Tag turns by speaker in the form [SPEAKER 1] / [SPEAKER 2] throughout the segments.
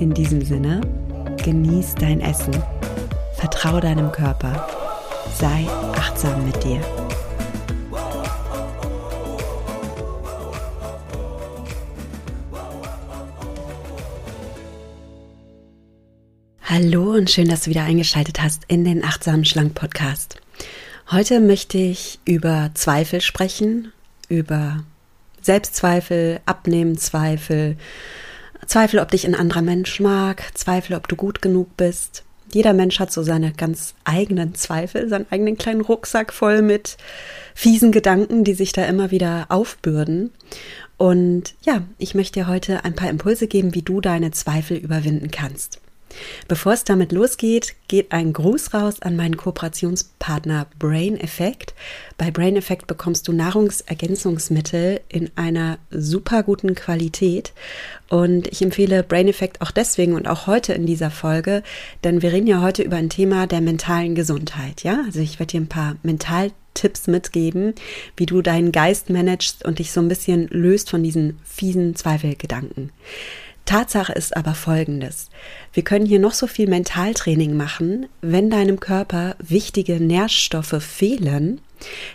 [SPEAKER 1] In diesem Sinne, genieß dein Essen, vertraue deinem Körper, sei achtsam mit dir. Hallo und schön, dass du wieder eingeschaltet hast in den Achtsamen Schlank Podcast. Heute möchte ich über Zweifel sprechen, über Selbstzweifel, Abnehmenzweifel, Zweifel, ob dich ein anderer Mensch mag, Zweifel, ob du gut genug bist. Jeder Mensch hat so seine ganz eigenen Zweifel, seinen eigenen kleinen Rucksack voll mit fiesen Gedanken, die sich da immer wieder aufbürden. Und ja, ich möchte dir heute ein paar Impulse geben, wie du deine Zweifel überwinden kannst. Bevor es damit losgeht, geht ein Gruß raus an meinen Kooperationspartner Brain Effect. Bei Brain Effect bekommst du Nahrungsergänzungsmittel in einer super guten Qualität. Und ich empfehle Brain Effect auch deswegen und auch heute in dieser Folge, denn wir reden ja heute über ein Thema der mentalen Gesundheit. Ja, also ich werde dir ein paar Mentaltipps mitgeben, wie du deinen Geist managst und dich so ein bisschen löst von diesen fiesen Zweifelgedanken. Tatsache ist aber folgendes. Wir können hier noch so viel Mentaltraining machen. Wenn deinem Körper wichtige Nährstoffe fehlen,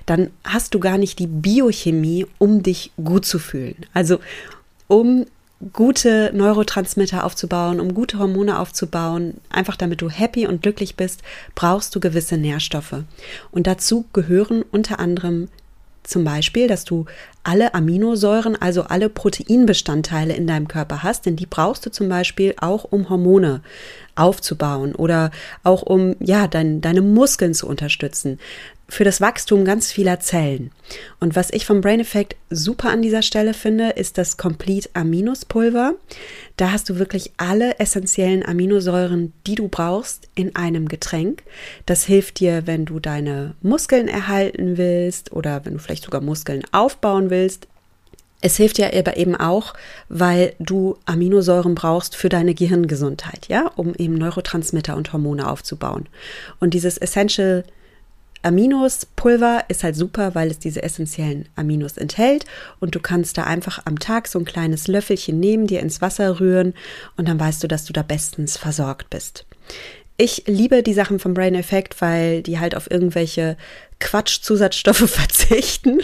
[SPEAKER 1] dann hast du gar nicht die Biochemie, um dich gut zu fühlen. Also um gute Neurotransmitter aufzubauen, um gute Hormone aufzubauen, einfach damit du happy und glücklich bist, brauchst du gewisse Nährstoffe. Und dazu gehören unter anderem zum Beispiel, dass du alle Aminosäuren, also alle Proteinbestandteile in deinem Körper hast, denn die brauchst du zum Beispiel auch, um Hormone aufzubauen oder auch um ja dein, deine Muskeln zu unterstützen für das Wachstum ganz vieler Zellen. Und was ich vom Brain Effect super an dieser Stelle finde, ist das Complete Aminos Pulver. Da hast du wirklich alle essentiellen Aminosäuren, die du brauchst, in einem Getränk. Das hilft dir, wenn du deine Muskeln erhalten willst oder wenn du vielleicht sogar Muskeln aufbauen willst. Es hilft ja aber eben auch, weil du Aminosäuren brauchst für deine Gehirngesundheit, ja, um eben Neurotransmitter und Hormone aufzubauen. Und dieses Essential Aminos Pulver ist halt super, weil es diese essentiellen Aminos enthält und du kannst da einfach am Tag so ein kleines Löffelchen nehmen, dir ins Wasser rühren und dann weißt du, dass du da bestens versorgt bist. Ich liebe die Sachen vom Brain Effect, weil die halt auf irgendwelche Quatsch-Zusatzstoffe verzichten.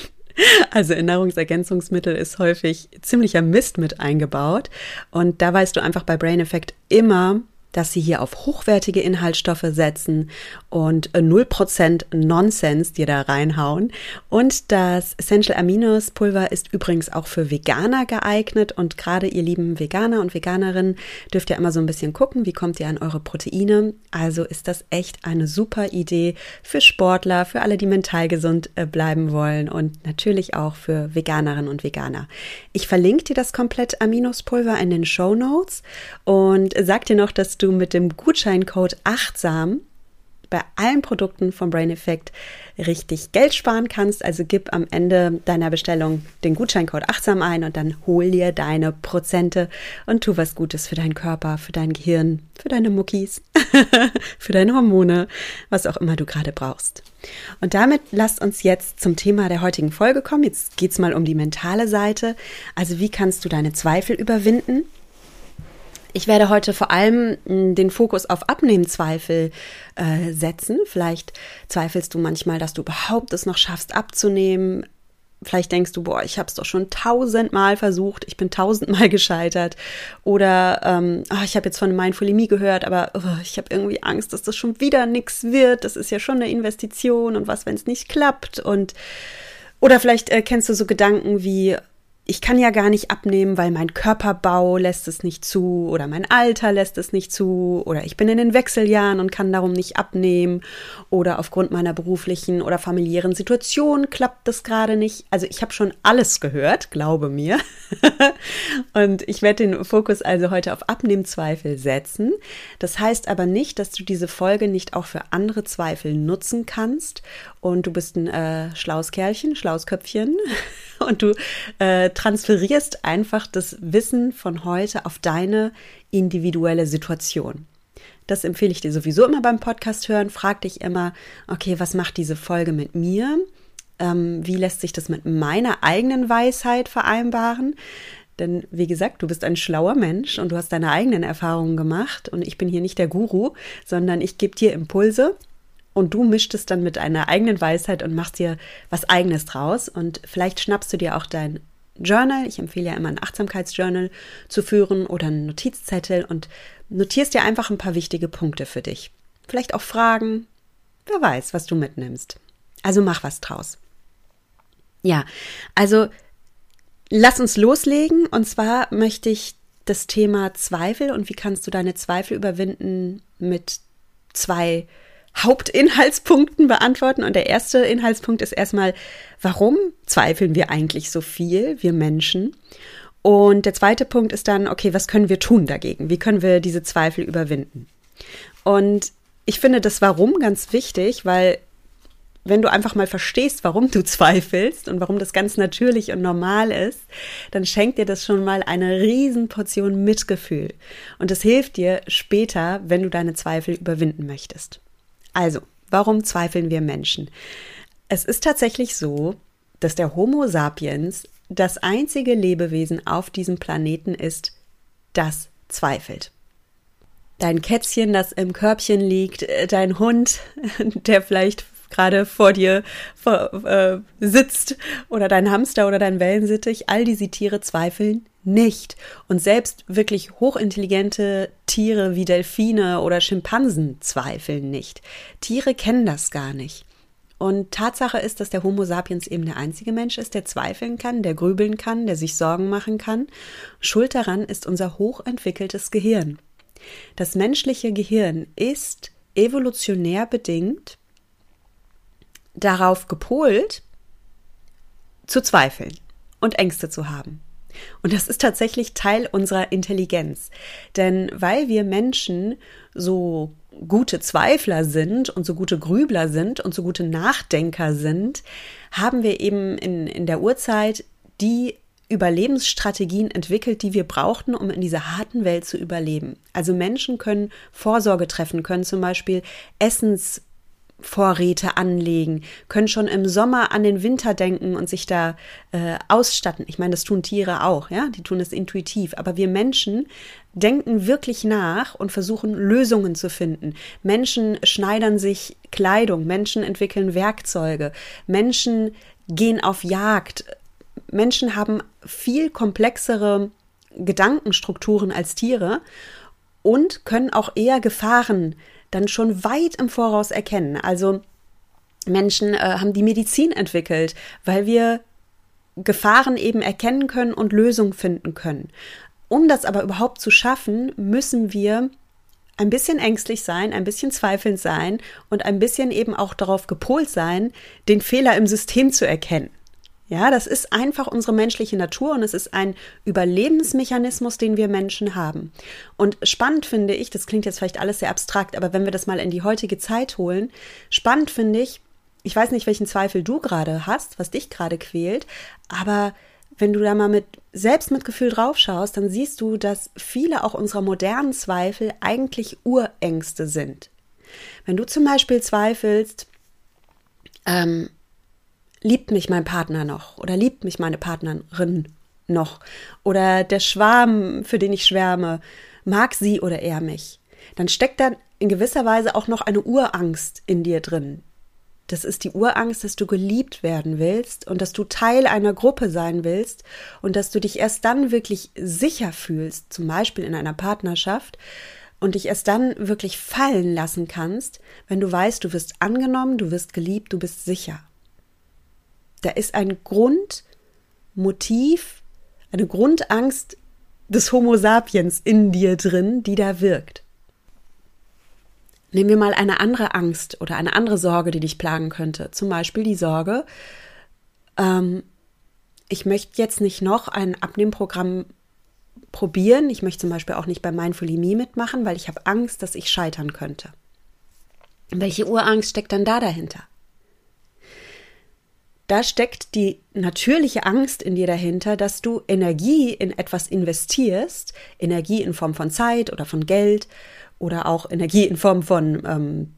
[SPEAKER 1] Also in Nahrungsergänzungsmittel ist häufig ziemlicher Mist mit eingebaut. Und da weißt du einfach bei Brain Effect immer, dass sie hier auf hochwertige Inhaltsstoffe setzen und 0% Nonsens dir da reinhauen. Und das Essential Aminos Pulver ist übrigens auch für Veganer geeignet. Und gerade ihr lieben Veganer und Veganerinnen dürft ihr immer so ein bisschen gucken, wie kommt ihr an eure Proteine. Also ist das echt eine super Idee für Sportler, für alle, die mental gesund äh, bleiben wollen und natürlich auch für Veganerinnen und Veganer. Ich verlinke dir das komplett Aminos Pulver in den Show Notes und sag dir noch, dass du mit dem Gutscheincode achtsam bei allen Produkten vom Brain Effect richtig Geld sparen kannst. Also gib am Ende deiner Bestellung den Gutscheincode achtsam ein und dann hol dir deine Prozente und tu was Gutes für deinen Körper, für dein Gehirn, für deine Muckis, für deine Hormone, was auch immer du gerade brauchst. Und damit lasst uns jetzt zum Thema der heutigen Folge kommen. Jetzt geht es mal um die mentale Seite. Also wie kannst du deine Zweifel überwinden? Ich werde heute vor allem hm, den Fokus auf Abnehmzweifel äh, setzen. Vielleicht zweifelst du manchmal, dass du überhaupt es noch schaffst abzunehmen. Vielleicht denkst du, boah, ich habe es doch schon tausendmal versucht, ich bin tausendmal gescheitert. Oder ähm, oh, ich habe jetzt von Mindfulimie gehört, aber oh, ich habe irgendwie Angst, dass das schon wieder nichts wird. Das ist ja schon eine Investition und was, wenn es nicht klappt? Und oder vielleicht äh, kennst du so Gedanken wie, ich kann ja gar nicht abnehmen, weil mein Körperbau lässt es nicht zu oder mein Alter lässt es nicht zu oder ich bin in den Wechseljahren und kann darum nicht abnehmen oder aufgrund meiner beruflichen oder familiären Situation klappt das gerade nicht. Also ich habe schon alles gehört, glaube mir. und ich werde den Fokus also heute auf Abnehmzweifel setzen. Das heißt aber nicht, dass du diese Folge nicht auch für andere Zweifel nutzen kannst und du bist ein äh, schlaues Kerlchen, und du äh, transferierst einfach das Wissen von heute auf deine individuelle Situation. Das empfehle ich dir sowieso immer beim Podcast hören. Frag dich immer, okay, was macht diese Folge mit mir? Ähm, wie lässt sich das mit meiner eigenen Weisheit vereinbaren? Denn wie gesagt, du bist ein schlauer Mensch und du hast deine eigenen Erfahrungen gemacht und ich bin hier nicht der Guru, sondern ich gebe dir Impulse und du mischst es dann mit einer eigenen Weisheit und machst dir was eigenes draus und vielleicht schnappst du dir auch dein Journal. Ich empfehle ja immer ein Achtsamkeitsjournal zu führen oder einen Notizzettel und notierst dir einfach ein paar wichtige Punkte für dich. Vielleicht auch Fragen. Wer weiß, was du mitnimmst. Also mach was draus. Ja, also lass uns loslegen. Und zwar möchte ich das Thema Zweifel und wie kannst du deine Zweifel überwinden mit zwei Hauptinhaltspunkten beantworten. Und der erste Inhaltspunkt ist erstmal, warum zweifeln wir eigentlich so viel, wir Menschen? Und der zweite Punkt ist dann, okay, was können wir tun dagegen? Wie können wir diese Zweifel überwinden? Und ich finde das Warum ganz wichtig, weil wenn du einfach mal verstehst, warum du zweifelst und warum das ganz natürlich und normal ist, dann schenkt dir das schon mal eine Riesenportion Mitgefühl. Und das hilft dir später, wenn du deine Zweifel überwinden möchtest. Also, warum zweifeln wir Menschen? Es ist tatsächlich so, dass der Homo sapiens das einzige Lebewesen auf diesem Planeten ist, das zweifelt. Dein Kätzchen, das im Körbchen liegt, äh, dein Hund, der vielleicht gerade vor dir vor, äh, sitzt oder dein Hamster oder dein Wellensittich, all diese Tiere zweifeln nicht. Und selbst wirklich hochintelligente Tiere wie Delfine oder Schimpansen zweifeln nicht. Tiere kennen das gar nicht. Und Tatsache ist, dass der Homo sapiens eben der einzige Mensch ist, der zweifeln kann, der grübeln kann, der sich Sorgen machen kann. Schuld daran ist unser hochentwickeltes Gehirn. Das menschliche Gehirn ist evolutionär bedingt darauf gepolt, zu zweifeln und Ängste zu haben. Und das ist tatsächlich Teil unserer Intelligenz. Denn weil wir Menschen so gute Zweifler sind und so gute Grübler sind und so gute Nachdenker sind, haben wir eben in, in der Urzeit die Überlebensstrategien entwickelt, die wir brauchten, um in dieser harten Welt zu überleben. Also Menschen können Vorsorge treffen, können zum Beispiel Essens Vorräte anlegen, können schon im Sommer an den Winter denken und sich da äh, ausstatten. Ich meine, das tun Tiere auch, ja, die tun es intuitiv, aber wir Menschen denken wirklich nach und versuchen Lösungen zu finden. Menschen schneidern sich Kleidung, Menschen entwickeln Werkzeuge, Menschen gehen auf Jagd. Menschen haben viel komplexere Gedankenstrukturen als Tiere und können auch eher Gefahren dann schon weit im Voraus erkennen. Also Menschen äh, haben die Medizin entwickelt, weil wir Gefahren eben erkennen können und Lösungen finden können. Um das aber überhaupt zu schaffen, müssen wir ein bisschen ängstlich sein, ein bisschen zweifelnd sein und ein bisschen eben auch darauf gepolt sein, den Fehler im System zu erkennen. Ja, das ist einfach unsere menschliche Natur und es ist ein Überlebensmechanismus, den wir Menschen haben. Und spannend finde ich, das klingt jetzt vielleicht alles sehr abstrakt, aber wenn wir das mal in die heutige Zeit holen, spannend finde ich, ich weiß nicht, welchen Zweifel du gerade hast, was dich gerade quält, aber wenn du da mal mit Selbstmitgefühl draufschaust, dann siehst du, dass viele auch unserer modernen Zweifel eigentlich Urängste sind. Wenn du zum Beispiel zweifelst, ähm, liebt mich mein Partner noch oder liebt mich meine Partnerin noch oder der Schwarm, für den ich schwärme, mag sie oder er mich, dann steckt da in gewisser Weise auch noch eine Urangst in dir drin. Das ist die Urangst, dass du geliebt werden willst und dass du Teil einer Gruppe sein willst und dass du dich erst dann wirklich sicher fühlst, zum Beispiel in einer Partnerschaft, und dich erst dann wirklich fallen lassen kannst, wenn du weißt, du wirst angenommen, du wirst geliebt, du bist sicher. Da ist ein Grundmotiv eine Grundangst des Homo sapiens in dir drin, die da wirkt. Nehmen wir mal eine andere Angst oder eine andere Sorge, die dich plagen könnte. Zum Beispiel die Sorge, ähm, ich möchte jetzt nicht noch ein Abnehmprogramm probieren. Ich möchte zum Beispiel auch nicht bei Mindfully Me mitmachen, weil ich habe Angst, dass ich scheitern könnte. Welche Urangst steckt dann da dahinter? Da steckt die natürliche Angst in dir dahinter, dass du Energie in etwas investierst, Energie in Form von Zeit oder von Geld oder auch Energie in Form von ähm,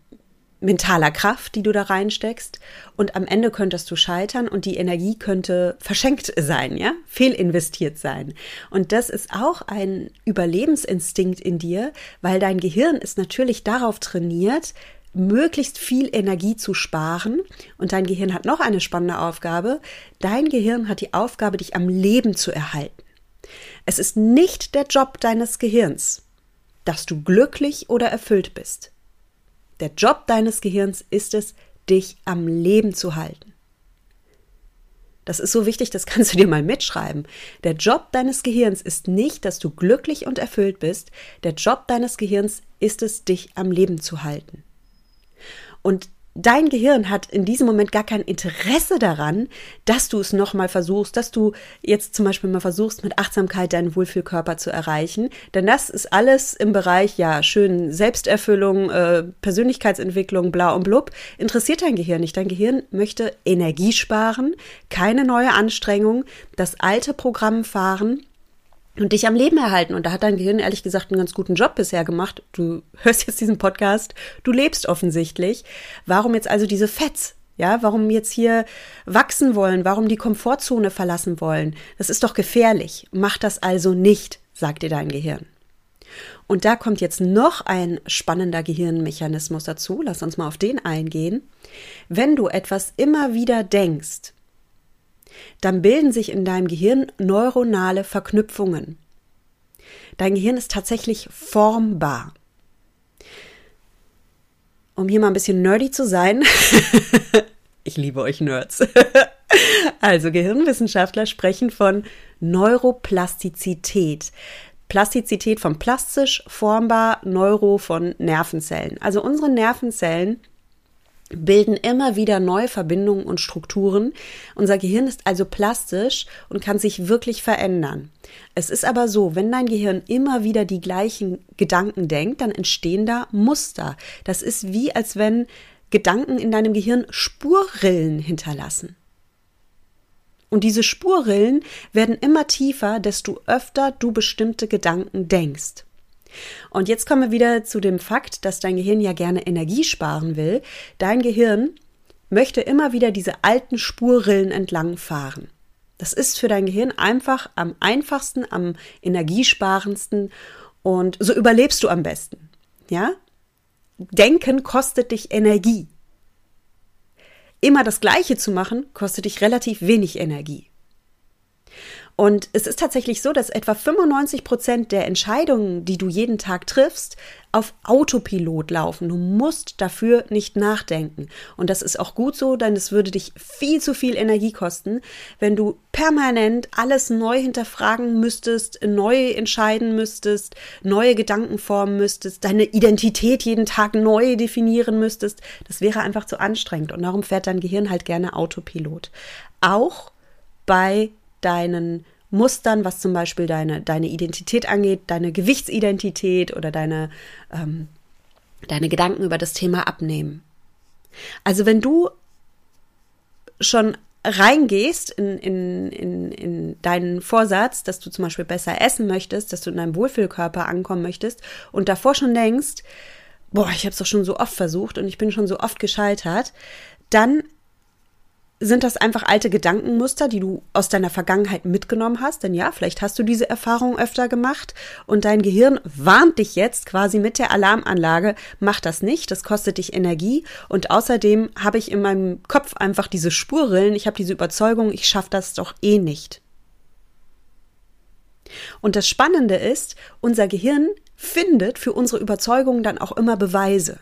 [SPEAKER 1] mentaler Kraft, die du da reinsteckst. Und am Ende könntest du scheitern und die Energie könnte verschenkt sein, ja, fehlinvestiert sein. Und das ist auch ein Überlebensinstinkt in dir, weil dein Gehirn ist natürlich darauf trainiert, möglichst viel Energie zu sparen. Und dein Gehirn hat noch eine spannende Aufgabe. Dein Gehirn hat die Aufgabe, dich am Leben zu erhalten. Es ist nicht der Job deines Gehirns, dass du glücklich oder erfüllt bist. Der Job deines Gehirns ist es, dich am Leben zu halten. Das ist so wichtig, das kannst du dir mal mitschreiben. Der Job deines Gehirns ist nicht, dass du glücklich und erfüllt bist. Der Job deines Gehirns ist es, dich am Leben zu halten. Und dein Gehirn hat in diesem Moment gar kein Interesse daran, dass du es nochmal versuchst, dass du jetzt zum Beispiel mal versuchst, mit Achtsamkeit deinen Wohlfühlkörper zu erreichen. Denn das ist alles im Bereich, ja, schön Selbsterfüllung, äh, Persönlichkeitsentwicklung, bla und blub. Interessiert dein Gehirn nicht. Dein Gehirn möchte Energie sparen, keine neue Anstrengung, das alte Programm fahren und dich am Leben erhalten. Und da hat dein Gehirn ehrlich gesagt einen ganz guten Job bisher gemacht. Du hörst jetzt diesen Podcast, du lebst offensichtlich. Warum jetzt also diese Fets? Ja, warum jetzt hier wachsen wollen? Warum die Komfortzone verlassen wollen? Das ist doch gefährlich. Mach das also nicht, sagt dir dein Gehirn. Und da kommt jetzt noch ein spannender Gehirnmechanismus dazu. Lass uns mal auf den eingehen. Wenn du etwas immer wieder denkst, dann bilden sich in deinem Gehirn neuronale Verknüpfungen. Dein Gehirn ist tatsächlich formbar. Um hier mal ein bisschen nerdy zu sein, ich liebe euch Nerds. also Gehirnwissenschaftler sprechen von Neuroplastizität. Plastizität von plastisch, formbar, Neuro von Nervenzellen. Also unsere Nervenzellen bilden immer wieder neue Verbindungen und Strukturen. Unser Gehirn ist also plastisch und kann sich wirklich verändern. Es ist aber so, wenn dein Gehirn immer wieder die gleichen Gedanken denkt, dann entstehen da Muster. Das ist wie, als wenn Gedanken in deinem Gehirn Spurrillen hinterlassen. Und diese Spurrillen werden immer tiefer, desto öfter du bestimmte Gedanken denkst. Und jetzt kommen wir wieder zu dem Fakt, dass dein Gehirn ja gerne Energie sparen will. Dein Gehirn möchte immer wieder diese alten Spurrillen entlang fahren. Das ist für dein Gehirn einfach am einfachsten, am energiesparendsten und so überlebst du am besten. Ja? Denken kostet dich Energie. Immer das Gleiche zu machen, kostet dich relativ wenig Energie. Und es ist tatsächlich so, dass etwa 95 Prozent der Entscheidungen, die du jeden Tag triffst, auf Autopilot laufen. Du musst dafür nicht nachdenken. Und das ist auch gut so, denn es würde dich viel zu viel Energie kosten, wenn du permanent alles neu hinterfragen müsstest, neu entscheiden müsstest, neue Gedanken formen müsstest, deine Identität jeden Tag neu definieren müsstest. Das wäre einfach zu anstrengend. Und darum fährt dein Gehirn halt gerne Autopilot. Auch bei deinen Mustern, was zum Beispiel deine, deine Identität angeht, deine Gewichtsidentität oder deine, ähm, deine Gedanken über das Thema Abnehmen. Also wenn du schon reingehst in, in, in, in deinen Vorsatz, dass du zum Beispiel besser essen möchtest, dass du in deinem Wohlfühlkörper ankommen möchtest und davor schon denkst, boah, ich habe es doch schon so oft versucht und ich bin schon so oft gescheitert, dann sind das einfach alte Gedankenmuster, die du aus deiner Vergangenheit mitgenommen hast? Denn ja, vielleicht hast du diese Erfahrung öfter gemacht und dein Gehirn warnt dich jetzt quasi mit der Alarmanlage, mach das nicht, das kostet dich Energie und außerdem habe ich in meinem Kopf einfach diese Spurrillen, ich habe diese Überzeugung, ich schaffe das doch eh nicht. Und das Spannende ist, unser Gehirn findet für unsere Überzeugungen dann auch immer Beweise.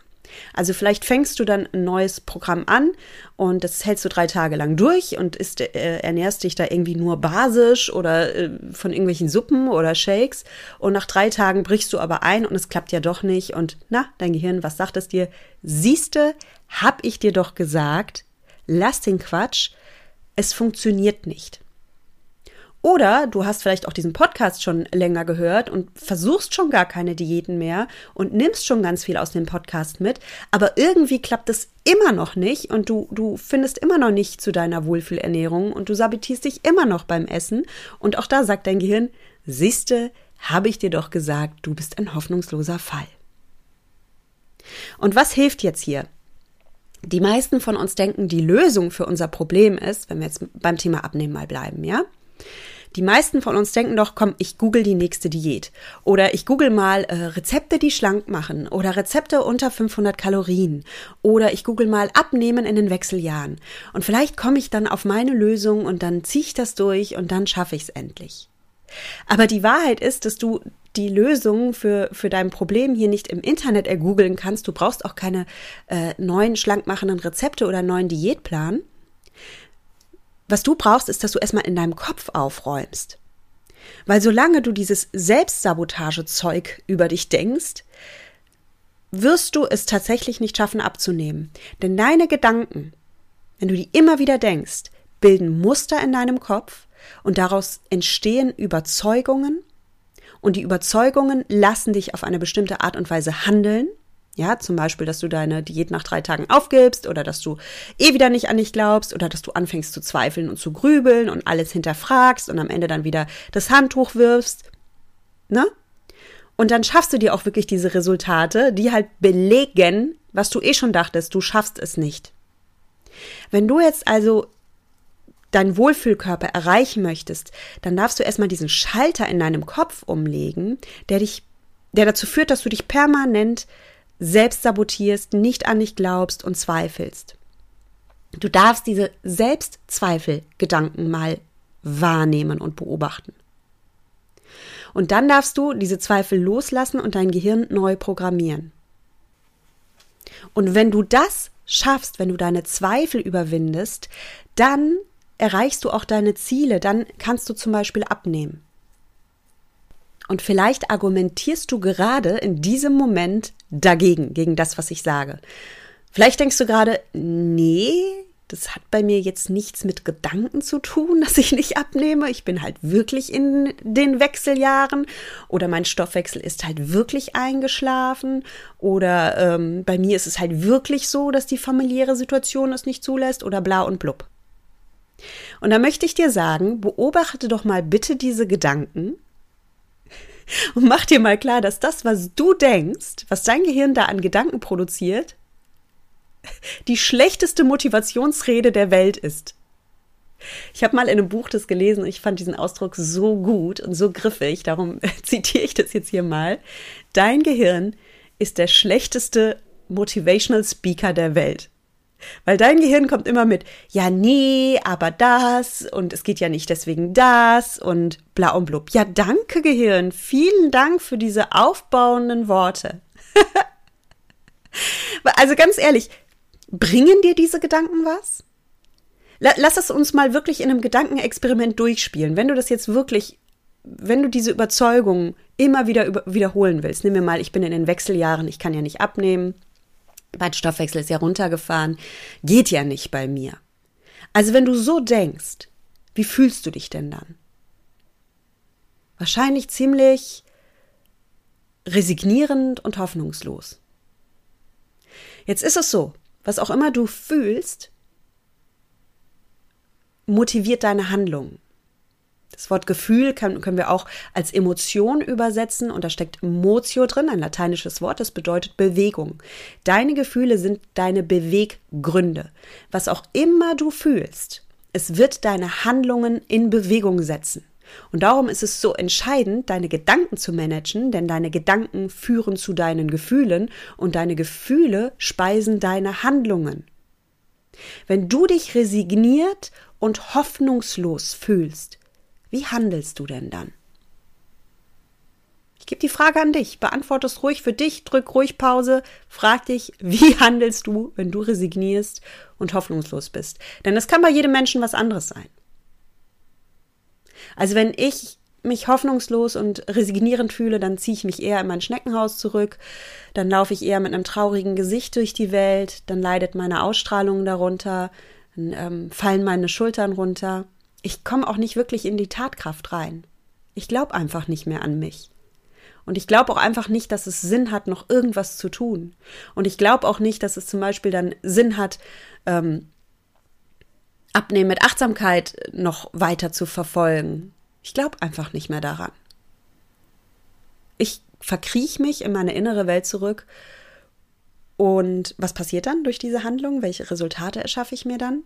[SPEAKER 1] Also vielleicht fängst du dann ein neues Programm an und das hältst du drei Tage lang durch und isst, äh, ernährst dich da irgendwie nur basisch oder äh, von irgendwelchen Suppen oder Shakes und nach drei Tagen brichst du aber ein und es klappt ja doch nicht und na, dein Gehirn, was sagt es dir? Siehste, hab ich dir doch gesagt, lass den Quatsch, es funktioniert nicht. Oder du hast vielleicht auch diesen Podcast schon länger gehört und versuchst schon gar keine Diäten mehr und nimmst schon ganz viel aus dem Podcast mit, aber irgendwie klappt es immer noch nicht und du, du findest immer noch nicht zu deiner Wohlfühlernährung und du sabotierst dich immer noch beim Essen und auch da sagt dein Gehirn, siehste, habe ich dir doch gesagt, du bist ein hoffnungsloser Fall. Und was hilft jetzt hier? Die meisten von uns denken, die Lösung für unser Problem ist, wenn wir jetzt beim Thema Abnehmen mal bleiben, ja? Die meisten von uns denken doch, komm, ich google die nächste Diät. Oder ich google mal äh, Rezepte, die schlank machen. Oder Rezepte unter 500 Kalorien. Oder ich google mal Abnehmen in den Wechseljahren. Und vielleicht komme ich dann auf meine Lösung und dann ziehe ich das durch und dann schaffe ich es endlich. Aber die Wahrheit ist, dass du die Lösung für, für dein Problem hier nicht im Internet ergoogeln kannst. Du brauchst auch keine äh, neuen schlankmachenden Rezepte oder neuen Diätplan, was du brauchst, ist, dass du erstmal in deinem Kopf aufräumst. Weil solange du dieses Selbstsabotagezeug über dich denkst, wirst du es tatsächlich nicht schaffen abzunehmen. Denn deine Gedanken, wenn du die immer wieder denkst, bilden Muster in deinem Kopf und daraus entstehen Überzeugungen und die Überzeugungen lassen dich auf eine bestimmte Art und Weise handeln ja, zum Beispiel, dass du deine Diät nach drei Tagen aufgibst oder dass du eh wieder nicht an dich glaubst oder dass du anfängst zu zweifeln und zu grübeln und alles hinterfragst und am Ende dann wieder das Handtuch wirfst. Ne? Und dann schaffst du dir auch wirklich diese Resultate, die halt belegen, was du eh schon dachtest, du schaffst es nicht. Wenn du jetzt also deinen Wohlfühlkörper erreichen möchtest, dann darfst du erstmal diesen Schalter in deinem Kopf umlegen, der dich, der dazu führt, dass du dich permanent selbst sabotierst, nicht an dich glaubst und zweifelst. Du darfst diese Selbstzweifelgedanken mal wahrnehmen und beobachten. Und dann darfst du diese Zweifel loslassen und dein Gehirn neu programmieren. Und wenn du das schaffst, wenn du deine Zweifel überwindest, dann erreichst du auch deine Ziele, dann kannst du zum Beispiel abnehmen. Und vielleicht argumentierst du gerade in diesem Moment dagegen, gegen das, was ich sage. Vielleicht denkst du gerade, nee, das hat bei mir jetzt nichts mit Gedanken zu tun, dass ich nicht abnehme. Ich bin halt wirklich in den Wechseljahren oder mein Stoffwechsel ist halt wirklich eingeschlafen oder ähm, bei mir ist es halt wirklich so, dass die familiäre Situation es nicht zulässt oder bla und blub. Und da möchte ich dir sagen, beobachte doch mal bitte diese Gedanken und mach dir mal klar, dass das, was du denkst, was dein Gehirn da an Gedanken produziert, die schlechteste Motivationsrede der Welt ist. Ich habe mal in einem Buch das gelesen und ich fand diesen Ausdruck so gut und so griffig, darum zitiere ich das jetzt hier mal. Dein Gehirn ist der schlechteste Motivational Speaker der Welt. Weil dein Gehirn kommt immer mit, ja, nee, aber das und es geht ja nicht deswegen das und bla und blub. Ja, danke, Gehirn. Vielen Dank für diese aufbauenden Worte. also ganz ehrlich, bringen dir diese Gedanken was? Lass es uns mal wirklich in einem Gedankenexperiment durchspielen. Wenn du das jetzt wirklich, wenn du diese Überzeugung immer wieder über, wiederholen willst, nimm mir mal, ich bin in den Wechseljahren, ich kann ja nicht abnehmen, mein Stoffwechsel ist ja runtergefahren, geht ja nicht bei mir. Also wenn du so denkst, wie fühlst du dich denn dann? Wahrscheinlich ziemlich resignierend und hoffnungslos. Jetzt ist es so, was auch immer du fühlst, motiviert deine Handlung. Das Wort Gefühl kann, können wir auch als Emotion übersetzen und da steckt Motio drin, ein lateinisches Wort, das bedeutet Bewegung. Deine Gefühle sind deine Beweggründe. Was auch immer du fühlst, es wird deine Handlungen in Bewegung setzen. Und darum ist es so entscheidend, deine Gedanken zu managen, denn deine Gedanken führen zu deinen Gefühlen und deine Gefühle speisen deine Handlungen. Wenn du dich resigniert und hoffnungslos fühlst, wie handelst du denn dann? Ich gebe die Frage an dich. Beantworte es ruhig für dich, drück ruhig Pause, frag dich, wie handelst du, wenn du resignierst und hoffnungslos bist? Denn es kann bei jedem Menschen was anderes sein. Also wenn ich mich hoffnungslos und resignierend fühle, dann ziehe ich mich eher in mein Schneckenhaus zurück, dann laufe ich eher mit einem traurigen Gesicht durch die Welt, dann leidet meine Ausstrahlung darunter, dann ähm, fallen meine Schultern runter. Ich komme auch nicht wirklich in die Tatkraft rein. Ich glaube einfach nicht mehr an mich. Und ich glaube auch einfach nicht, dass es Sinn hat, noch irgendwas zu tun. Und ich glaube auch nicht, dass es zum Beispiel dann Sinn hat, ähm, Abnehmen mit Achtsamkeit noch weiter zu verfolgen. Ich glaube einfach nicht mehr daran. Ich verkriech mich in meine innere Welt zurück. Und was passiert dann durch diese Handlung? Welche Resultate erschaffe ich mir dann?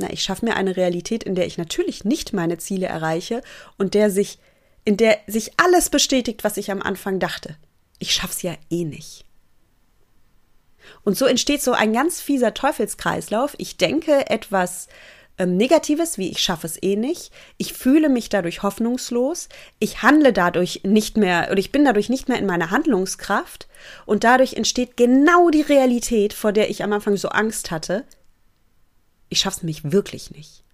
[SPEAKER 1] Na, ich schaffe mir eine Realität, in der ich natürlich nicht meine Ziele erreiche und der sich, in der sich alles bestätigt, was ich am Anfang dachte. Ich schaff's ja eh nicht. Und so entsteht so ein ganz fieser Teufelskreislauf. Ich denke etwas ähm, Negatives, wie ich schaffe es eh nicht. Ich fühle mich dadurch hoffnungslos. Ich handle dadurch nicht mehr oder ich bin dadurch nicht mehr in meiner Handlungskraft. Und dadurch entsteht genau die Realität, vor der ich am Anfang so Angst hatte. Ich schaffe es mich wirklich nicht.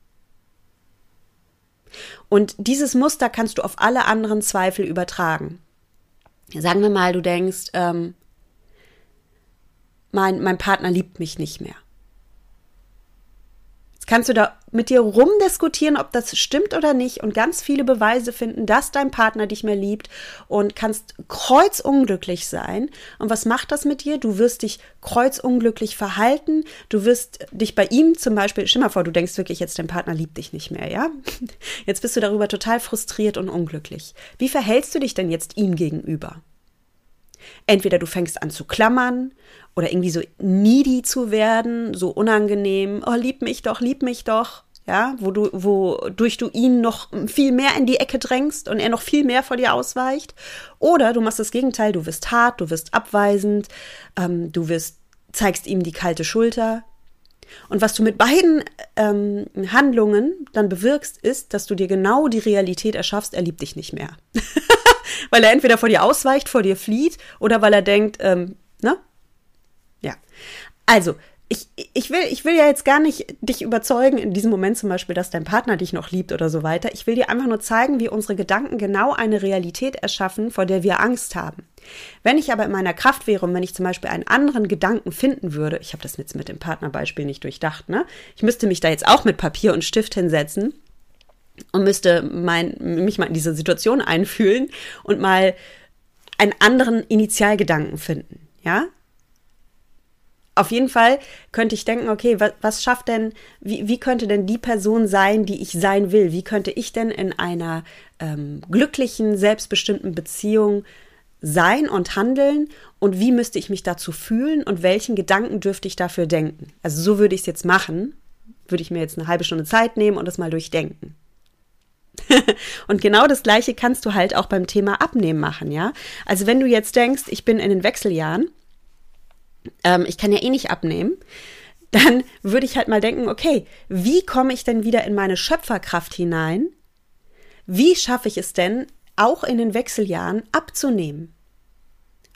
[SPEAKER 1] Und dieses Muster kannst du auf alle anderen Zweifel übertragen. Sagen wir mal, du denkst, ähm, mein, mein Partner liebt mich nicht mehr. Kannst du da mit dir rumdiskutieren, ob das stimmt oder nicht und ganz viele Beweise finden, dass dein Partner dich mehr liebt und kannst kreuzunglücklich sein. Und was macht das mit dir? Du wirst dich kreuzunglücklich verhalten. Du wirst dich bei ihm zum Beispiel, stell mal vor, du denkst wirklich jetzt, dein Partner liebt dich nicht mehr, ja? Jetzt bist du darüber total frustriert und unglücklich. Wie verhältst du dich denn jetzt ihm gegenüber? Entweder du fängst an zu klammern oder irgendwie so needy zu werden, so unangenehm, oh, lieb mich doch, lieb mich doch, ja, wo du, wodurch du ihn noch viel mehr in die Ecke drängst und er noch viel mehr vor dir ausweicht. Oder du machst das Gegenteil, du wirst hart, du wirst abweisend, ähm, du wirst, zeigst ihm die kalte Schulter. Und was du mit beiden ähm, Handlungen dann bewirkst, ist, dass du dir genau die Realität erschaffst, er liebt dich nicht mehr. weil er entweder vor dir ausweicht, vor dir flieht oder weil er denkt, ähm, ne? Ja. Also, ich, ich, will, ich will ja jetzt gar nicht dich überzeugen, in diesem Moment zum Beispiel, dass dein Partner dich noch liebt oder so weiter. Ich will dir einfach nur zeigen, wie unsere Gedanken genau eine Realität erschaffen, vor der wir Angst haben. Wenn ich aber in meiner Kraft wäre und wenn ich zum Beispiel einen anderen Gedanken finden würde, ich habe das jetzt mit dem Partnerbeispiel nicht durchdacht, ne? Ich müsste mich da jetzt auch mit Papier und Stift hinsetzen und müsste mein, mich mal in diese Situation einfühlen und mal einen anderen Initialgedanken finden, ja? Auf jeden Fall könnte ich denken, okay, was, was schafft denn, wie, wie könnte denn die Person sein, die ich sein will? Wie könnte ich denn in einer ähm, glücklichen, selbstbestimmten Beziehung sein und handeln? Und wie müsste ich mich dazu fühlen? Und welchen Gedanken dürfte ich dafür denken? Also so würde ich es jetzt machen. Würde ich mir jetzt eine halbe Stunde Zeit nehmen und das mal durchdenken. und genau das Gleiche kannst du halt auch beim Thema Abnehmen machen, ja. Also wenn du jetzt denkst, ich bin in den Wechseljahren, ähm, ich kann ja eh nicht abnehmen, dann würde ich halt mal denken, okay, wie komme ich denn wieder in meine Schöpferkraft hinein? Wie schaffe ich es denn, auch in den Wechseljahren abzunehmen?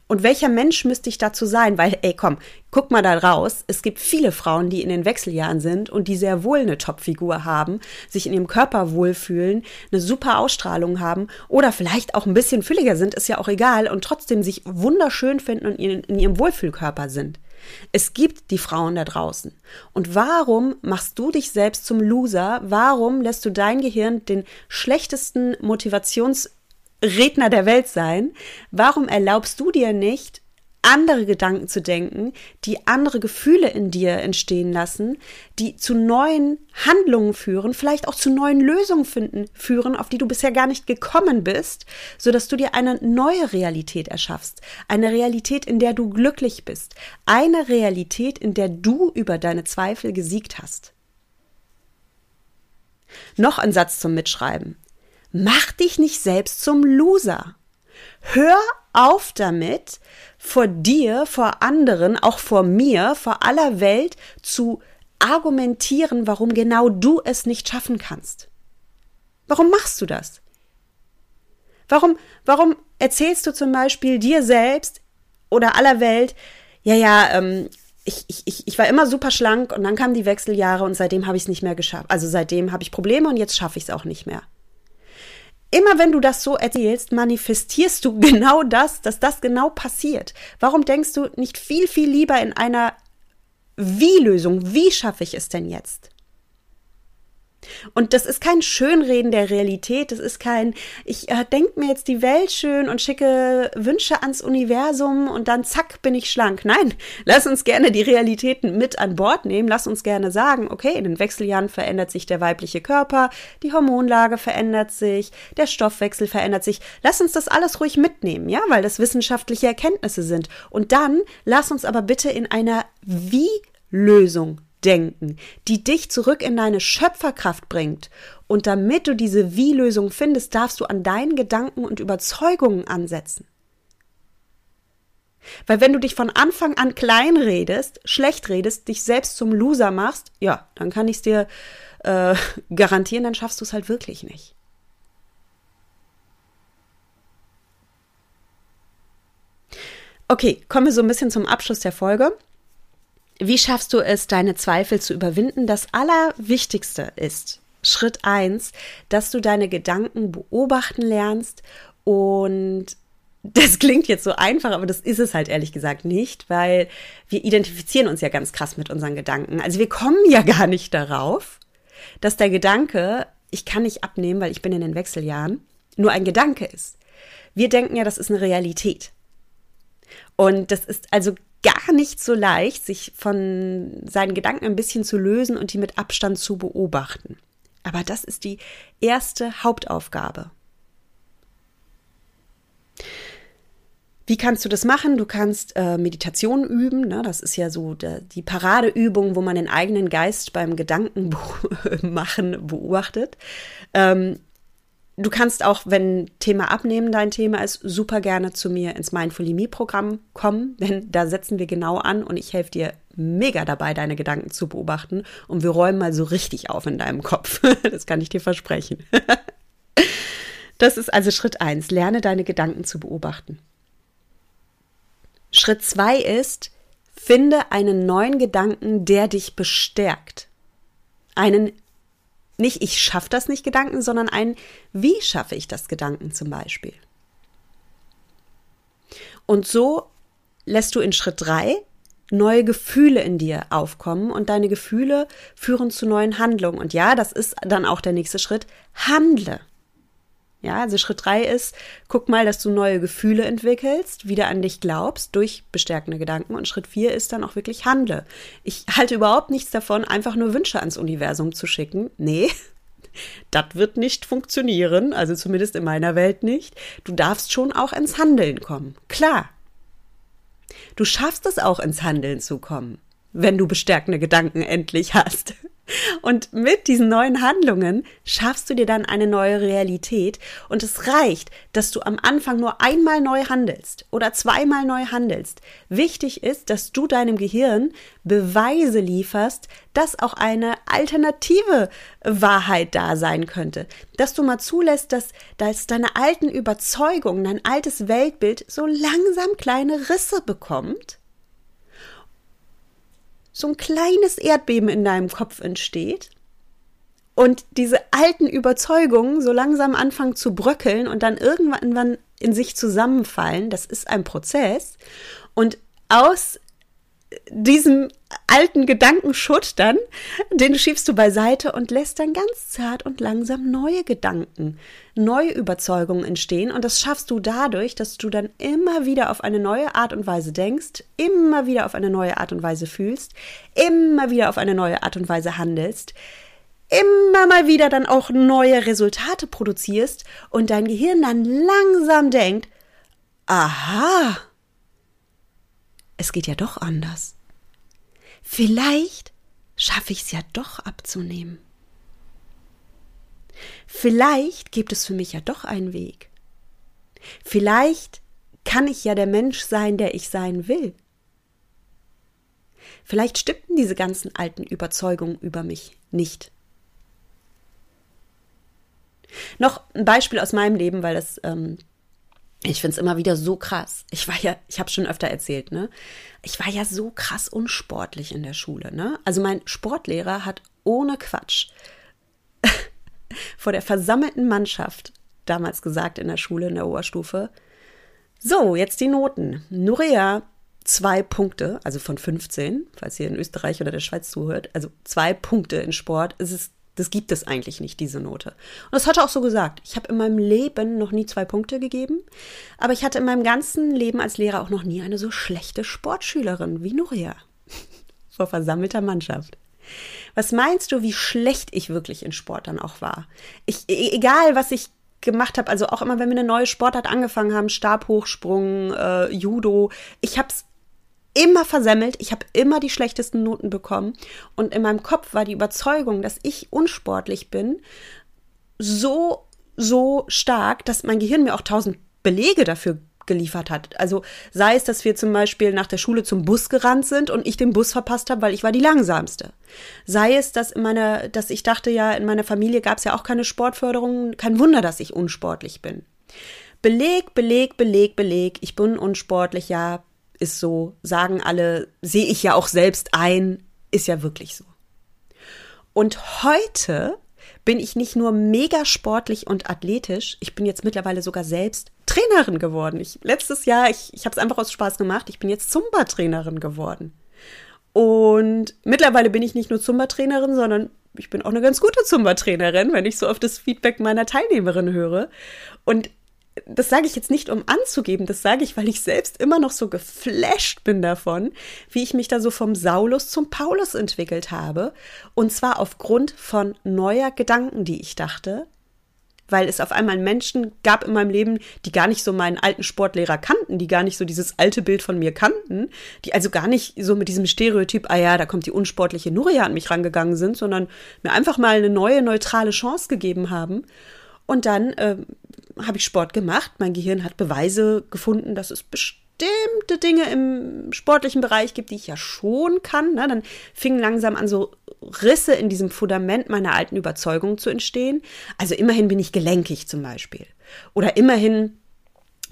[SPEAKER 1] Und welcher Mensch müsste ich dazu sein? Weil, ey, komm, guck mal da raus. Es gibt viele Frauen, die in den Wechseljahren sind und die sehr wohl eine Topfigur haben, sich in ihrem Körper wohlfühlen, eine super Ausstrahlung haben oder vielleicht auch ein bisschen fülliger sind, ist ja auch egal und trotzdem sich wunderschön finden und in, ihrem Wohlfühlkörper sind. Es gibt die Frauen da draußen. Und warum machst du dich selbst zum Loser? Warum lässt du dein Gehirn den schlechtesten Motivations Redner der Welt sein. Warum erlaubst du dir nicht, andere Gedanken zu denken, die andere Gefühle in dir entstehen lassen, die zu neuen Handlungen führen, vielleicht auch zu neuen Lösungen finden, führen, auf die du bisher gar nicht gekommen bist, so dass du dir eine neue Realität erschaffst, eine Realität, in der du glücklich bist, eine Realität, in der du über deine Zweifel gesiegt hast. Noch ein Satz zum Mitschreiben. Mach dich nicht selbst zum Loser. Hör auf damit, vor dir, vor anderen, auch vor mir, vor aller Welt zu argumentieren, warum genau du es nicht schaffen kannst. Warum machst du das? Warum, warum erzählst du zum Beispiel dir selbst oder aller Welt, ja, ja, ähm, ich, ich, ich war immer super schlank und dann kamen die Wechseljahre und seitdem habe ich es nicht mehr geschafft. Also seitdem habe ich Probleme und jetzt schaffe ich es auch nicht mehr. Immer wenn du das so erzählst, manifestierst du genau das, dass das genau passiert. Warum denkst du nicht viel, viel lieber in einer Wie-Lösung? Wie schaffe ich es denn jetzt? Und das ist kein Schönreden der Realität, das ist kein, ich äh, denke mir jetzt die Welt schön und schicke Wünsche ans Universum und dann zack bin ich schlank. Nein, lass uns gerne die Realitäten mit an Bord nehmen, lass uns gerne sagen, okay, in den Wechseljahren verändert sich der weibliche Körper, die Hormonlage verändert sich, der Stoffwechsel verändert sich. Lass uns das alles ruhig mitnehmen, ja, weil das wissenschaftliche Erkenntnisse sind. Und dann lass uns aber bitte in einer Wie-Lösung Denken, die dich zurück in deine Schöpferkraft bringt. Und damit du diese Wie-Lösung findest, darfst du an deinen Gedanken und Überzeugungen ansetzen. Weil wenn du dich von Anfang an klein redest, schlecht redest, dich selbst zum Loser machst, ja, dann kann ich es dir äh, garantieren, dann schaffst du es halt wirklich nicht. Okay, kommen wir so ein bisschen zum Abschluss der Folge. Wie schaffst du es, deine Zweifel zu überwinden? Das Allerwichtigste ist Schritt eins, dass du deine Gedanken beobachten lernst und das klingt jetzt so einfach, aber das ist es halt ehrlich gesagt nicht, weil wir identifizieren uns ja ganz krass mit unseren Gedanken. Also wir kommen ja gar nicht darauf, dass der Gedanke, ich kann nicht abnehmen, weil ich bin in den Wechseljahren, nur ein Gedanke ist. Wir denken ja, das ist eine Realität. Und das ist also gar nicht so leicht, sich von seinen Gedanken ein bisschen zu lösen und die mit Abstand zu beobachten. Aber das ist die erste Hauptaufgabe. Wie kannst du das machen? Du kannst äh, Meditation üben. Ne? Das ist ja so de, die Paradeübung, wo man den eigenen Geist beim Gedanken machen beobachtet. Ähm, Du kannst auch, wenn Thema Abnehmen dein Thema ist, super gerne zu mir ins Mindful Me Programm kommen, denn da setzen wir genau an und ich helfe dir mega dabei, deine Gedanken zu beobachten und wir räumen mal so richtig auf in deinem Kopf. Das kann ich dir versprechen. Das ist also Schritt eins. Lerne deine Gedanken zu beobachten. Schritt zwei ist, finde einen neuen Gedanken, der dich bestärkt. Einen nicht ich schaffe das nicht Gedanken, sondern ein wie schaffe ich das Gedanken zum Beispiel. Und so lässt du in Schritt drei neue Gefühle in dir aufkommen und deine Gefühle führen zu neuen Handlungen. Und ja, das ist dann auch der nächste Schritt. Handle. Ja, also Schritt drei ist, guck mal, dass du neue Gefühle entwickelst, wieder an dich glaubst durch bestärkende Gedanken. Und Schritt vier ist dann auch wirklich handle. Ich halte überhaupt nichts davon, einfach nur Wünsche ans Universum zu schicken. Nee, das wird nicht funktionieren, also zumindest in meiner Welt nicht. Du darfst schon auch ins Handeln kommen. Klar. Du schaffst es auch ins Handeln zu kommen, wenn du bestärkende Gedanken endlich hast. Und mit diesen neuen Handlungen schaffst du dir dann eine neue Realität. Und es reicht, dass du am Anfang nur einmal neu handelst oder zweimal neu handelst. Wichtig ist, dass du deinem Gehirn Beweise lieferst, dass auch eine alternative Wahrheit da sein könnte. Dass du mal zulässt, dass, dass deine alten Überzeugungen, dein altes Weltbild so langsam kleine Risse bekommt so ein kleines Erdbeben in deinem Kopf entsteht und diese alten Überzeugungen so langsam anfangen zu bröckeln und dann irgendwann in sich zusammenfallen, das ist ein Prozess. Und aus diesem alten Gedankenschutt dann, den schiebst du beiseite und lässt dann ganz zart und langsam neue Gedanken, neue Überzeugungen entstehen. Und das schaffst du dadurch, dass du dann immer wieder auf eine neue Art und Weise denkst, immer wieder auf eine neue Art und Weise fühlst, immer wieder auf eine neue Art und Weise handelst, immer mal wieder dann auch neue Resultate produzierst und dein Gehirn dann langsam denkt, aha, es geht ja doch anders. Vielleicht schaffe ich es ja doch abzunehmen. Vielleicht gibt es für mich ja doch einen Weg. Vielleicht kann ich ja der Mensch sein, der ich sein will. Vielleicht stimmten diese ganzen alten Überzeugungen über mich nicht. Noch ein Beispiel aus meinem Leben, weil das, ähm, ich finde es immer wieder so krass. Ich war ja, ich habe schon öfter erzählt, ne? Ich war ja so krass unsportlich in der Schule, ne? Also mein Sportlehrer hat ohne Quatsch vor der versammelten Mannschaft damals gesagt in der Schule, in der Oberstufe, so, jetzt die Noten. Nurea zwei Punkte, also von 15, falls ihr in Österreich oder der Schweiz zuhört, also zwei Punkte in Sport, es ist, das gibt es eigentlich nicht, diese Note. Und das hat er auch so gesagt. Ich habe in meinem Leben noch nie zwei Punkte gegeben, aber ich hatte in meinem ganzen Leben als Lehrer auch noch nie eine so schlechte Sportschülerin wie Nuria vor versammelter Mannschaft. Was meinst du, wie schlecht ich wirklich in Sport dann auch war? Ich, e, egal, was ich gemacht habe, also auch immer, wenn wir eine neue Sportart angefangen haben, Stabhochsprung, äh, Judo, ich habe es immer versemmelt, ich habe immer die schlechtesten Noten bekommen und in meinem Kopf war die Überzeugung, dass ich unsportlich bin, so so stark, dass mein Gehirn mir auch tausend Belege dafür geliefert hat. Also sei es, dass wir zum Beispiel nach der Schule zum Bus gerannt sind und ich den Bus verpasst habe, weil ich war die langsamste. Sei es, dass in meiner, dass ich dachte ja, in meiner Familie gab es ja auch keine Sportförderung. Kein Wunder, dass ich unsportlich bin. Beleg, Beleg, Beleg, Beleg. Ich bin unsportlich, ja, ist so. Sagen alle, sehe ich ja auch selbst ein, ist ja wirklich so. Und heute bin ich nicht nur mega sportlich und athletisch, ich bin jetzt mittlerweile sogar selbst Trainerin geworden. Ich, letztes Jahr, ich, ich habe es einfach aus Spaß gemacht, ich bin jetzt Zumba-Trainerin geworden. Und mittlerweile bin ich nicht nur Zumba-Trainerin, sondern ich bin auch eine ganz gute Zumba-Trainerin, wenn ich so auf das Feedback meiner Teilnehmerin höre. Und das sage ich jetzt nicht, um anzugeben, das sage ich, weil ich selbst immer noch so geflasht bin davon, wie ich mich da so vom Saulus zum Paulus entwickelt habe. Und zwar aufgrund von neuer Gedanken, die ich dachte, weil es auf einmal Menschen gab in meinem Leben, die gar nicht so meinen alten Sportlehrer kannten, die gar nicht so dieses alte Bild von mir kannten, die also gar nicht so mit diesem Stereotyp, ah ja, da kommt die unsportliche Nuria an mich rangegangen sind, sondern mir einfach mal eine neue, neutrale Chance gegeben haben. Und dann äh, habe ich Sport gemacht. Mein Gehirn hat Beweise gefunden, dass es bestimmte Dinge im sportlichen Bereich gibt, die ich ja schon kann. Ne? Dann fingen langsam an, so Risse in diesem Fundament meiner alten Überzeugungen zu entstehen. Also immerhin bin ich gelenkig zum Beispiel. Oder immerhin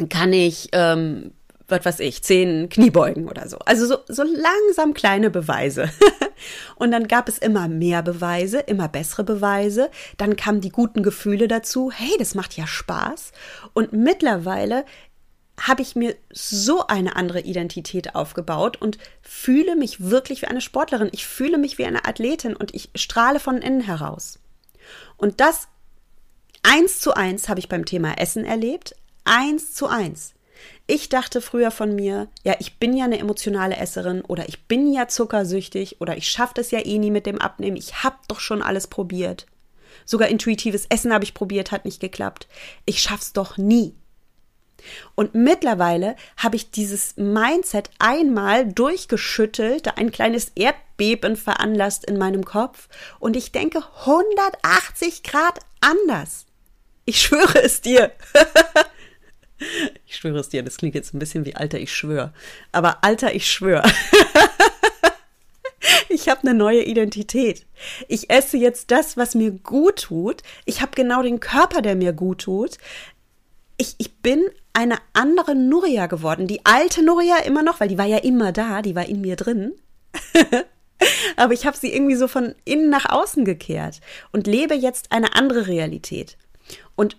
[SPEAKER 1] kann ich ähm, was weiß ich, zehn Kniebeugen oder so. Also so, so langsam kleine Beweise. und dann gab es immer mehr Beweise, immer bessere Beweise. Dann kamen die guten Gefühle dazu. Hey, das macht ja Spaß. Und mittlerweile habe ich mir so eine andere Identität aufgebaut und fühle mich wirklich wie eine Sportlerin. Ich fühle mich wie eine Athletin und ich strahle von innen heraus. Und das eins zu eins habe ich beim Thema Essen erlebt. Eins zu eins. Ich dachte früher von mir, ja, ich bin ja eine emotionale Esserin oder ich bin ja zuckersüchtig oder ich schaffe das ja eh nie mit dem Abnehmen. Ich habe doch schon alles probiert. Sogar intuitives Essen habe ich probiert, hat nicht geklappt. Ich schaff's doch nie. Und mittlerweile habe ich dieses Mindset einmal durchgeschüttelt, ein kleines Erdbeben veranlasst in meinem Kopf und ich denke 180 Grad anders. Ich schwöre es dir. Ich schwöre es dir, das klingt jetzt ein bisschen wie Alter, ich schwöre. Aber Alter, ich schwöre. ich habe eine neue Identität. Ich esse jetzt das, was mir gut tut. Ich habe genau den Körper, der mir gut tut. Ich, ich bin eine andere Nuria geworden. Die alte Nuria immer noch, weil die war ja immer da, die war in mir drin. Aber ich habe sie irgendwie so von innen nach außen gekehrt und lebe jetzt eine andere Realität. Und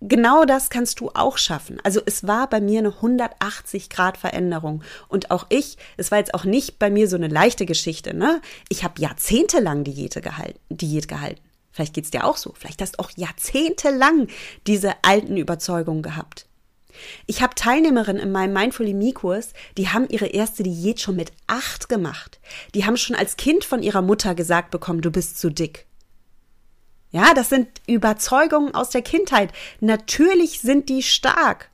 [SPEAKER 1] genau das kannst du auch schaffen. Also es war bei mir eine 180 Grad Veränderung und auch ich, es war jetzt auch nicht bei mir so eine leichte Geschichte, ne? Ich habe jahrzehntelang Diät gehalten, Diät gehalten. Vielleicht geht's dir auch so. Vielleicht hast du auch jahrzehntelang diese alten Überzeugungen gehabt. Ich habe Teilnehmerinnen in meinem Mindfully Me Kurs, die haben ihre erste Diät schon mit acht gemacht. Die haben schon als Kind von ihrer Mutter gesagt bekommen, du bist zu dick. Ja, das sind Überzeugungen aus der Kindheit. Natürlich sind die stark.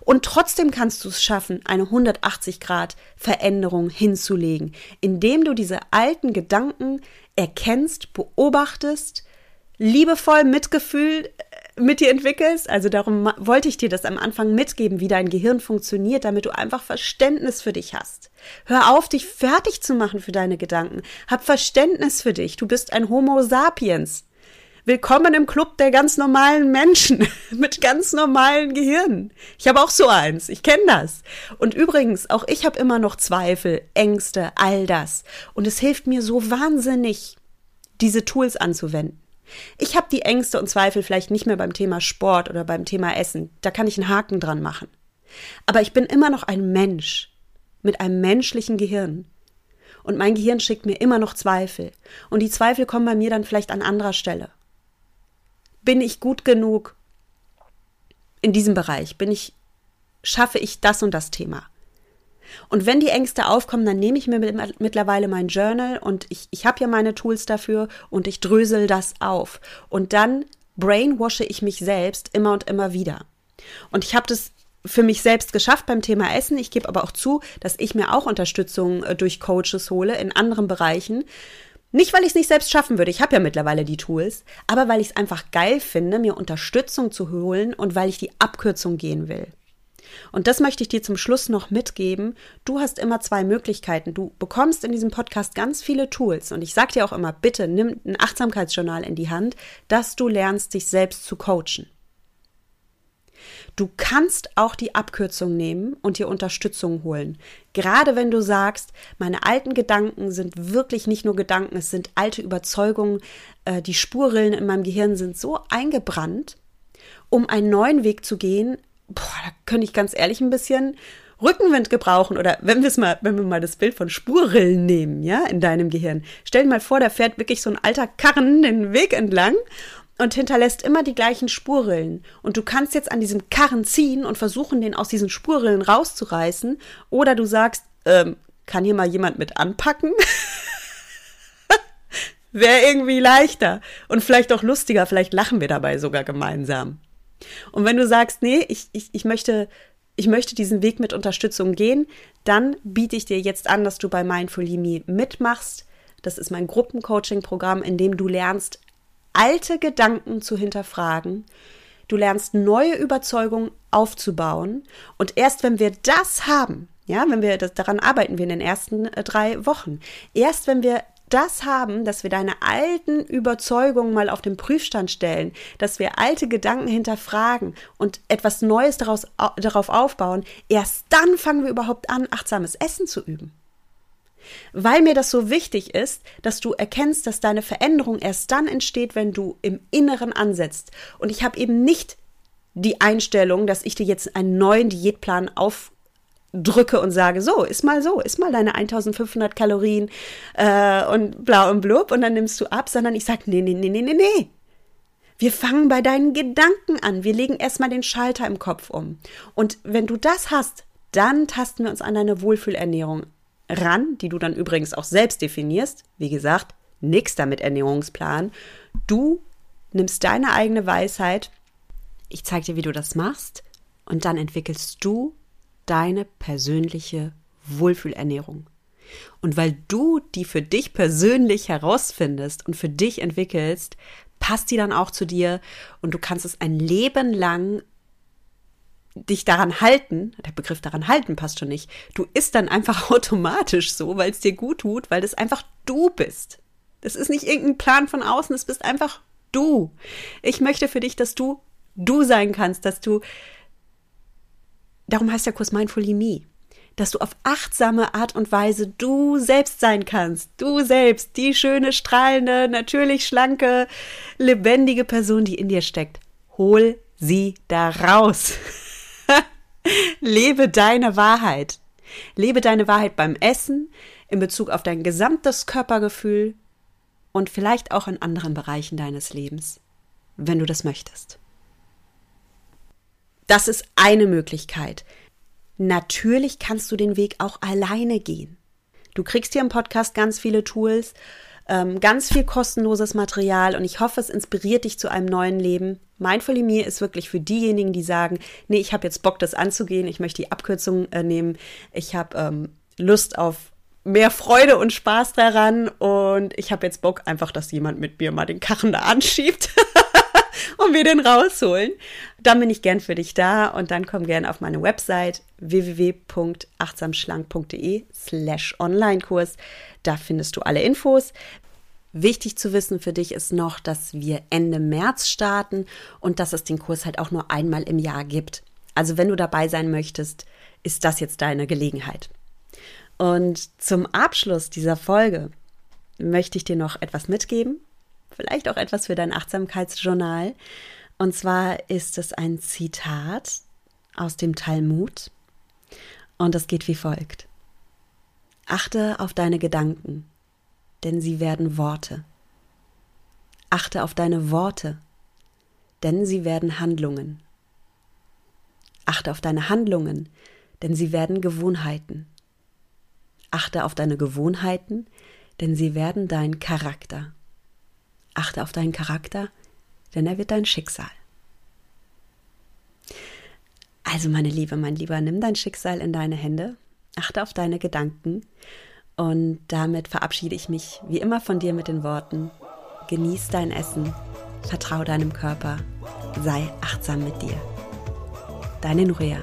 [SPEAKER 1] Und trotzdem kannst du es schaffen, eine 180 Grad Veränderung hinzulegen, indem du diese alten Gedanken erkennst, beobachtest, liebevoll Mitgefühl äh, mit dir entwickelst. Also darum wollte ich dir das am Anfang mitgeben, wie dein Gehirn funktioniert, damit du einfach Verständnis für dich hast. Hör auf, dich fertig zu machen für deine Gedanken. Hab Verständnis für dich. Du bist ein Homo sapiens. Willkommen im Club der ganz normalen Menschen mit ganz normalen Gehirnen. Ich habe auch so eins, ich kenne das. Und übrigens, auch ich habe immer noch Zweifel, Ängste, all das. Und es hilft mir so wahnsinnig, diese Tools anzuwenden. Ich habe die Ängste und Zweifel vielleicht nicht mehr beim Thema Sport oder beim Thema Essen. Da kann ich einen Haken dran machen. Aber ich bin immer noch ein Mensch mit einem menschlichen Gehirn. Und mein Gehirn schickt mir immer noch Zweifel. Und die Zweifel kommen bei mir dann vielleicht an anderer Stelle. Bin ich gut genug in diesem Bereich? Bin ich, schaffe ich das und das Thema? Und wenn die Ängste aufkommen, dann nehme ich mir mittlerweile mein Journal und ich, ich habe ja meine Tools dafür und ich drösel das auf. Und dann brainwashe ich mich selbst immer und immer wieder. Und ich habe das für mich selbst geschafft beim Thema Essen. Ich gebe aber auch zu, dass ich mir auch Unterstützung äh, durch Coaches hole in anderen Bereichen. Nicht, weil ich es nicht selbst schaffen würde, ich habe ja mittlerweile die Tools, aber weil ich es einfach geil finde, mir Unterstützung zu holen und weil ich die Abkürzung gehen will. Und das möchte ich dir zum Schluss noch mitgeben. Du hast immer zwei Möglichkeiten. Du bekommst in diesem Podcast ganz viele Tools. Und ich sage dir auch immer, bitte nimm ein Achtsamkeitsjournal in die Hand, dass du lernst, dich selbst zu coachen. Du kannst auch die Abkürzung nehmen und dir Unterstützung holen. Gerade wenn du sagst, meine alten Gedanken sind wirklich nicht nur Gedanken, es sind alte Überzeugungen, äh, die Spurrillen in meinem Gehirn sind so eingebrannt, um einen neuen Weg zu gehen, boah, da könnte ich ganz ehrlich ein bisschen Rückenwind gebrauchen oder wenn wir mal, wenn wir mal das Bild von Spurrillen nehmen, ja, in deinem Gehirn. Stell dir mal vor, da fährt wirklich so ein alter Karren den Weg entlang und hinterlässt immer die gleichen Spurrillen. Und du kannst jetzt an diesem Karren ziehen und versuchen, den aus diesen Spurrillen rauszureißen. Oder du sagst, ähm, kann hier mal jemand mit anpacken? Wäre irgendwie leichter und vielleicht auch lustiger. Vielleicht lachen wir dabei sogar gemeinsam. Und wenn du sagst, nee, ich, ich, ich möchte ich möchte diesen Weg mit Unterstützung gehen, dann biete ich dir jetzt an, dass du bei Mindfully Me mitmachst. Das ist mein Gruppencoaching-Programm, in dem du lernst, alte Gedanken zu hinterfragen. Du lernst neue Überzeugungen aufzubauen. Und erst wenn wir das haben, ja, wenn wir das, daran arbeiten wir in den ersten äh, drei Wochen. Erst wenn wir das haben, dass wir deine alten Überzeugungen mal auf den Prüfstand stellen, dass wir alte Gedanken hinterfragen und etwas Neues daraus, darauf aufbauen, erst dann fangen wir überhaupt an, achtsames Essen zu üben. Weil mir das so wichtig ist, dass du erkennst, dass deine Veränderung erst dann entsteht, wenn du im Inneren ansetzt. Und ich habe eben nicht die Einstellung, dass ich dir jetzt einen neuen Diätplan auf drücke und sage, so, ist mal so, ist mal deine 1500 Kalorien äh, und blau und blub und dann nimmst du ab, sondern ich sage, nee, nee, nee, nee, nee, nee. Wir fangen bei deinen Gedanken an. Wir legen erstmal den Schalter im Kopf um. Und wenn du das hast, dann tasten wir uns an deine Wohlfühlernährung ran, die du dann übrigens auch selbst definierst. Wie gesagt, nix damit Ernährungsplan. Du nimmst deine eigene Weisheit. Ich zeige dir, wie du das machst. Und dann entwickelst du deine persönliche Wohlfühlernährung. Und weil du die für dich persönlich herausfindest und für dich entwickelst, passt die dann auch zu dir und du kannst es ein Leben lang dich daran halten, der Begriff daran halten passt schon nicht, du isst dann einfach automatisch so, weil es dir gut tut, weil das einfach du bist. Das ist nicht irgendein Plan von außen, es bist einfach du. Ich möchte für dich, dass du du sein kannst, dass du darum heißt der Kurs Mindfully Me, dass du auf achtsame Art und Weise du selbst sein kannst. Du selbst, die schöne, strahlende, natürlich schlanke, lebendige Person, die in dir steckt. Hol sie da raus. Lebe deine Wahrheit. Lebe deine Wahrheit beim Essen, in Bezug auf dein gesamtes Körpergefühl und vielleicht auch in anderen Bereichen deines Lebens, wenn du das möchtest. Das ist eine Möglichkeit. Natürlich kannst du den Weg auch alleine gehen. Du kriegst hier im Podcast ganz viele Tools, ähm, ganz viel kostenloses Material und ich hoffe, es inspiriert dich zu einem neuen Leben. Mindfully Me ist wirklich für diejenigen, die sagen, nee, ich habe jetzt Bock, das anzugehen, ich möchte die Abkürzung äh, nehmen, ich habe ähm, Lust auf mehr Freude und Spaß daran und ich habe jetzt Bock einfach, dass jemand mit mir mal den Karren da anschiebt. und wir den rausholen. Dann bin ich gern für dich da und dann komm gern auf meine Website www.achtsamschlank.de slash Online-Kurs. Da findest du alle Infos. Wichtig zu wissen für dich ist noch, dass wir Ende März starten und dass es den Kurs halt auch nur einmal im Jahr gibt. Also wenn du dabei sein möchtest, ist das jetzt deine Gelegenheit. Und zum Abschluss dieser Folge möchte ich dir noch etwas mitgeben, vielleicht auch etwas für dein Achtsamkeitsjournal. Und zwar ist es ein Zitat aus dem Talmud und es geht wie folgt. Achte auf deine Gedanken, denn sie werden Worte. Achte auf deine Worte, denn sie werden Handlungen. Achte auf deine Handlungen, denn sie werden Gewohnheiten. Achte auf deine Gewohnheiten, denn sie werden dein Charakter. Achte auf deinen Charakter, denn er wird dein Schicksal. Also meine Liebe, mein Lieber, nimm dein Schicksal in deine Hände, achte auf deine Gedanken und damit verabschiede ich mich wie immer von dir mit den Worten, genieß dein Essen, vertrau deinem Körper, sei achtsam mit dir. Deine Nuria.